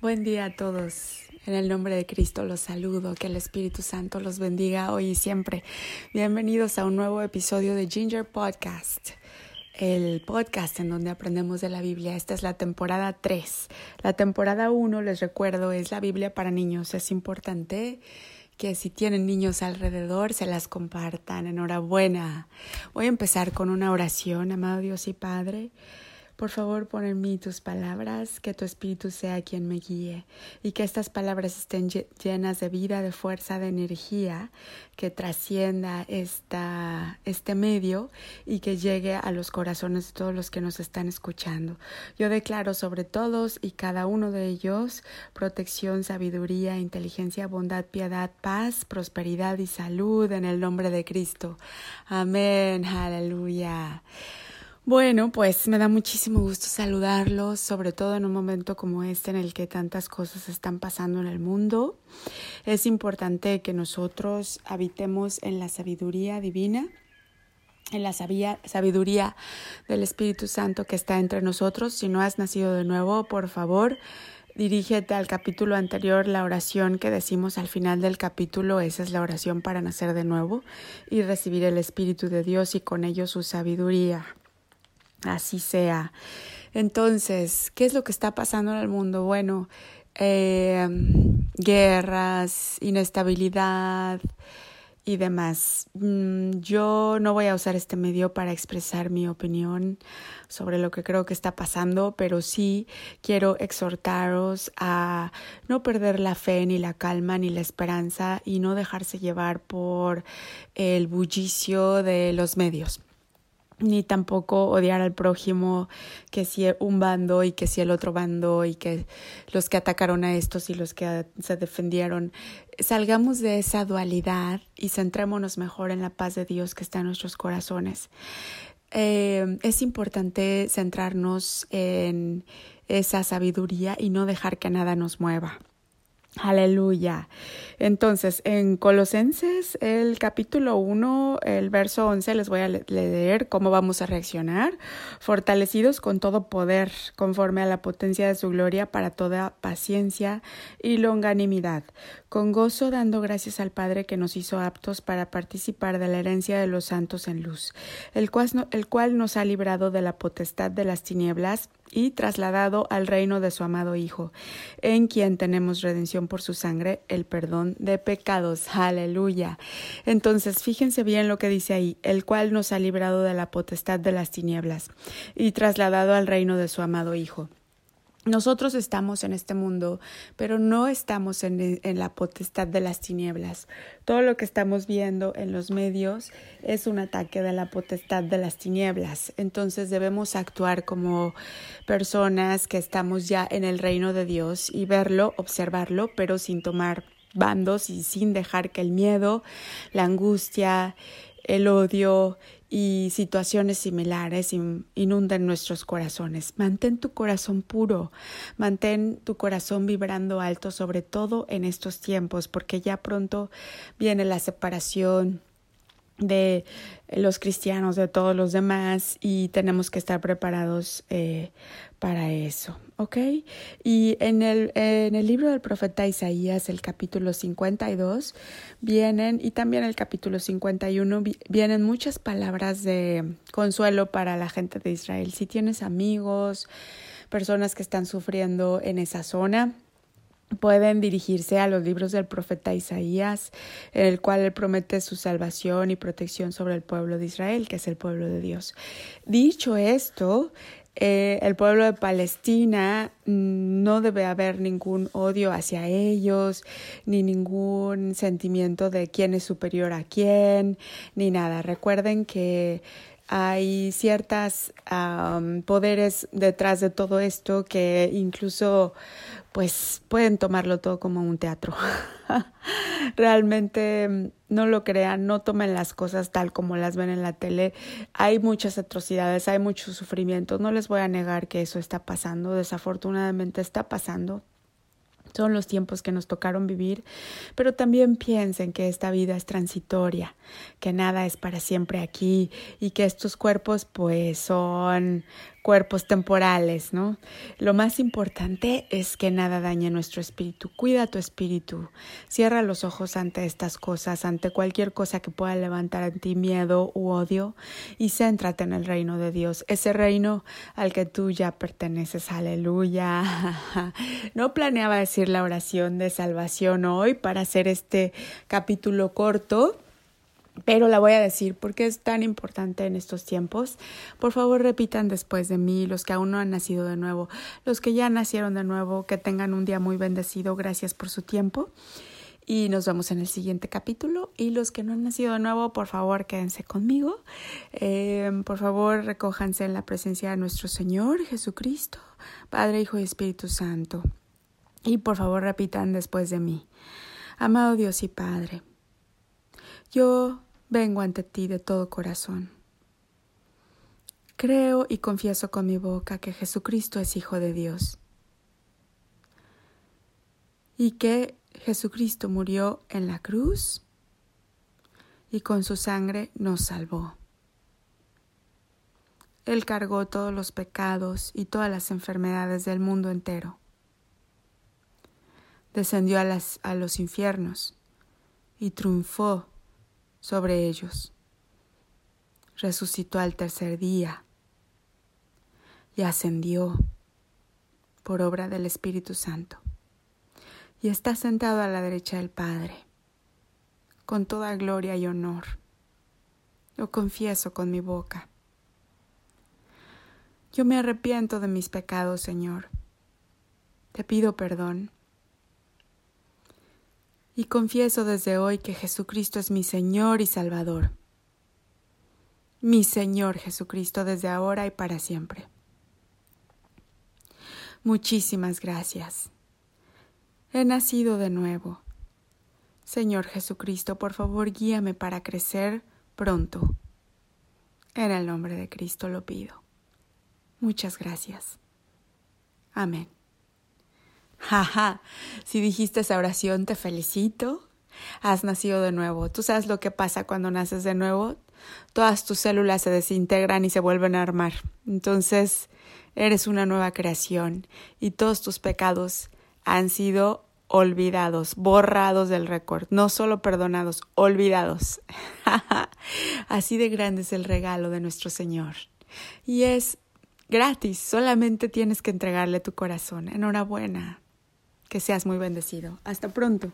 Buen día a todos. En el nombre de Cristo los saludo. Que el Espíritu Santo los bendiga hoy y siempre. Bienvenidos a un nuevo episodio de Ginger Podcast, el podcast en donde aprendemos de la Biblia. Esta es la temporada 3. La temporada 1, les recuerdo, es la Biblia para niños. Es importante que si tienen niños alrededor se las compartan. Enhorabuena. Voy a empezar con una oración, amado Dios y Padre. Por favor, pon en mí tus palabras, que tu Espíritu sea quien me guíe y que estas palabras estén llenas de vida, de fuerza, de energía, que trascienda esta, este medio y que llegue a los corazones de todos los que nos están escuchando. Yo declaro sobre todos y cada uno de ellos protección, sabiduría, inteligencia, bondad, piedad, paz, prosperidad y salud en el nombre de Cristo. Amén. Aleluya. Bueno, pues me da muchísimo gusto saludarlos, sobre todo en un momento como este en el que tantas cosas están pasando en el mundo. Es importante que nosotros habitemos en la sabiduría divina, en la sabiduría del Espíritu Santo que está entre nosotros. Si no has nacido de nuevo, por favor, Dirígete al capítulo anterior, la oración que decimos al final del capítulo, esa es la oración para nacer de nuevo y recibir el Espíritu de Dios y con ello su sabiduría. Así sea. Entonces, ¿qué es lo que está pasando en el mundo? Bueno, eh, guerras, inestabilidad y demás. Mm, yo no voy a usar este medio para expresar mi opinión sobre lo que creo que está pasando, pero sí quiero exhortaros a no perder la fe, ni la calma, ni la esperanza y no dejarse llevar por el bullicio de los medios ni tampoco odiar al prójimo, que si un bando y que si el otro bando y que los que atacaron a estos y los que se defendieron. Salgamos de esa dualidad y centrémonos mejor en la paz de Dios que está en nuestros corazones. Eh, es importante centrarnos en esa sabiduría y no dejar que nada nos mueva. Aleluya. Entonces, en Colosenses, el capítulo 1, el verso 11, les voy a leer cómo vamos a reaccionar. Fortalecidos con todo poder, conforme a la potencia de su gloria, para toda paciencia y longanimidad, con gozo dando gracias al Padre que nos hizo aptos para participar de la herencia de los santos en luz, el cual, el cual nos ha librado de la potestad de las tinieblas y trasladado al reino de su amado Hijo, en quien tenemos redención por su sangre, el perdón de pecados. Aleluya. Entonces, fíjense bien lo que dice ahí, el cual nos ha librado de la potestad de las tinieblas y trasladado al reino de su amado Hijo. Nosotros estamos en este mundo, pero no estamos en, en, la potestad de las tinieblas. Todo lo que estamos viendo en los medios es un ataque de la potestad de las tinieblas. Entonces debemos actuar como personas que estamos ya en el reino de Dios y verlo, observarlo, pero sin tomar bandos y sin dejar que el miedo, la angustia, el odio y situaciones similares inunden nuestros corazones. Mantén tu corazón puro, mantén tu corazón vibrando alto, sobre todo en estos tiempos, porque ya pronto viene la separación de los cristianos de todos los demás y tenemos que estar preparados eh, para eso, ¿ok? Y en el, en el libro del profeta Isaías, el capítulo 52, vienen, y también el capítulo 51, vienen muchas palabras de consuelo para la gente de Israel. Si tienes amigos, personas que están sufriendo en esa zona, pueden dirigirse a los libros del profeta Isaías, en el cual él promete su salvación y protección sobre el pueblo de Israel, que es el pueblo de Dios. Dicho esto, eh, el pueblo de Palestina mm, no debe haber ningún odio hacia ellos, ni ningún sentimiento de quién es superior a quién, ni nada. Recuerden que hay ciertas poderes detrás de todo esto que incluso pues pueden tomarlo todo como un teatro. Realmente mm, no lo crean, no tomen las cosas tal como las ven en la tele. Hay muchas atrocidades, hay mucho sufrimiento. No les voy a negar que eso está pasando, desafortunadamente está pasando son los tiempos que nos tocaron vivir, pero también piensen que esta vida es transitoria, que nada es para siempre aquí y que estos cuerpos pues son cuerpos temporales, ¿no? Lo más importante es que nada dañe nuestro espíritu. Cuida tu espíritu. Cierra los ojos ante estas cosas, ante cualquier cosa que pueda levantar en ti miedo u odio y céntrate en el reino de Dios, ese reino al que tú ya perteneces. Aleluya. No planeaba decir la oración de salvación hoy para hacer este capítulo corto pero la voy a decir porque es tan importante en estos tiempos. Por favor, repitan después de mí, los que aún no han nacido de nuevo, los que ya nacieron de nuevo, que tengan un día muy bendecido. Gracias por su tiempo. Y nos vemos en el siguiente capítulo. Y los que no han nacido de nuevo, por favor, quédense conmigo. Eh, por favor, recójanse en la presencia de nuestro Señor Jesucristo, Padre, Hijo y Espíritu Santo. Y por favor, repitan después de mí. Amado Dios y Padre, yo vengo ante ti de todo corazón. Creo y confieso con mi boca que Jesucristo es Hijo de Dios y que Jesucristo murió en la cruz y con su sangre nos salvó. Él cargó todos los pecados y todas las enfermedades del mundo entero. Descendió a, los infiernos y triunfó sobre ellos. Resucitó al tercer día y ascendió por obra del Espíritu Santo y está sentado a la derecha del Padre, con toda gloria y honor. Lo confieso con mi boca. Yo me arrepiento de mis pecados, Señor. Te pido perdón y confieso desde hoy que Jesucristo es mi Señor y Salvador. Mi Señor Jesucristo desde ahora y para siempre. Muchísimas gracias. He nacido de nuevo. Señor Jesucristo, por favor guíame para crecer pronto. En el nombre de Cristo lo pido. Muchas gracias. Amén. Jaja, si dijiste esa oración, te felicito. Has nacido de nuevo. ¿Tú sabes lo que pasa cuando naces de nuevo? Todas tus células se desintegran y se vuelven a armar. Entonces, eres una nueva creación y todos tus pecados han sido olvidados, borrados del récord, no solo perdonados, olvidados. Así de grande es el regalo de nuestro Señor. Y es gratis, solamente tienes que entregarle tu corazón. Enhorabuena. Que seas muy bendecido. Hasta pronto.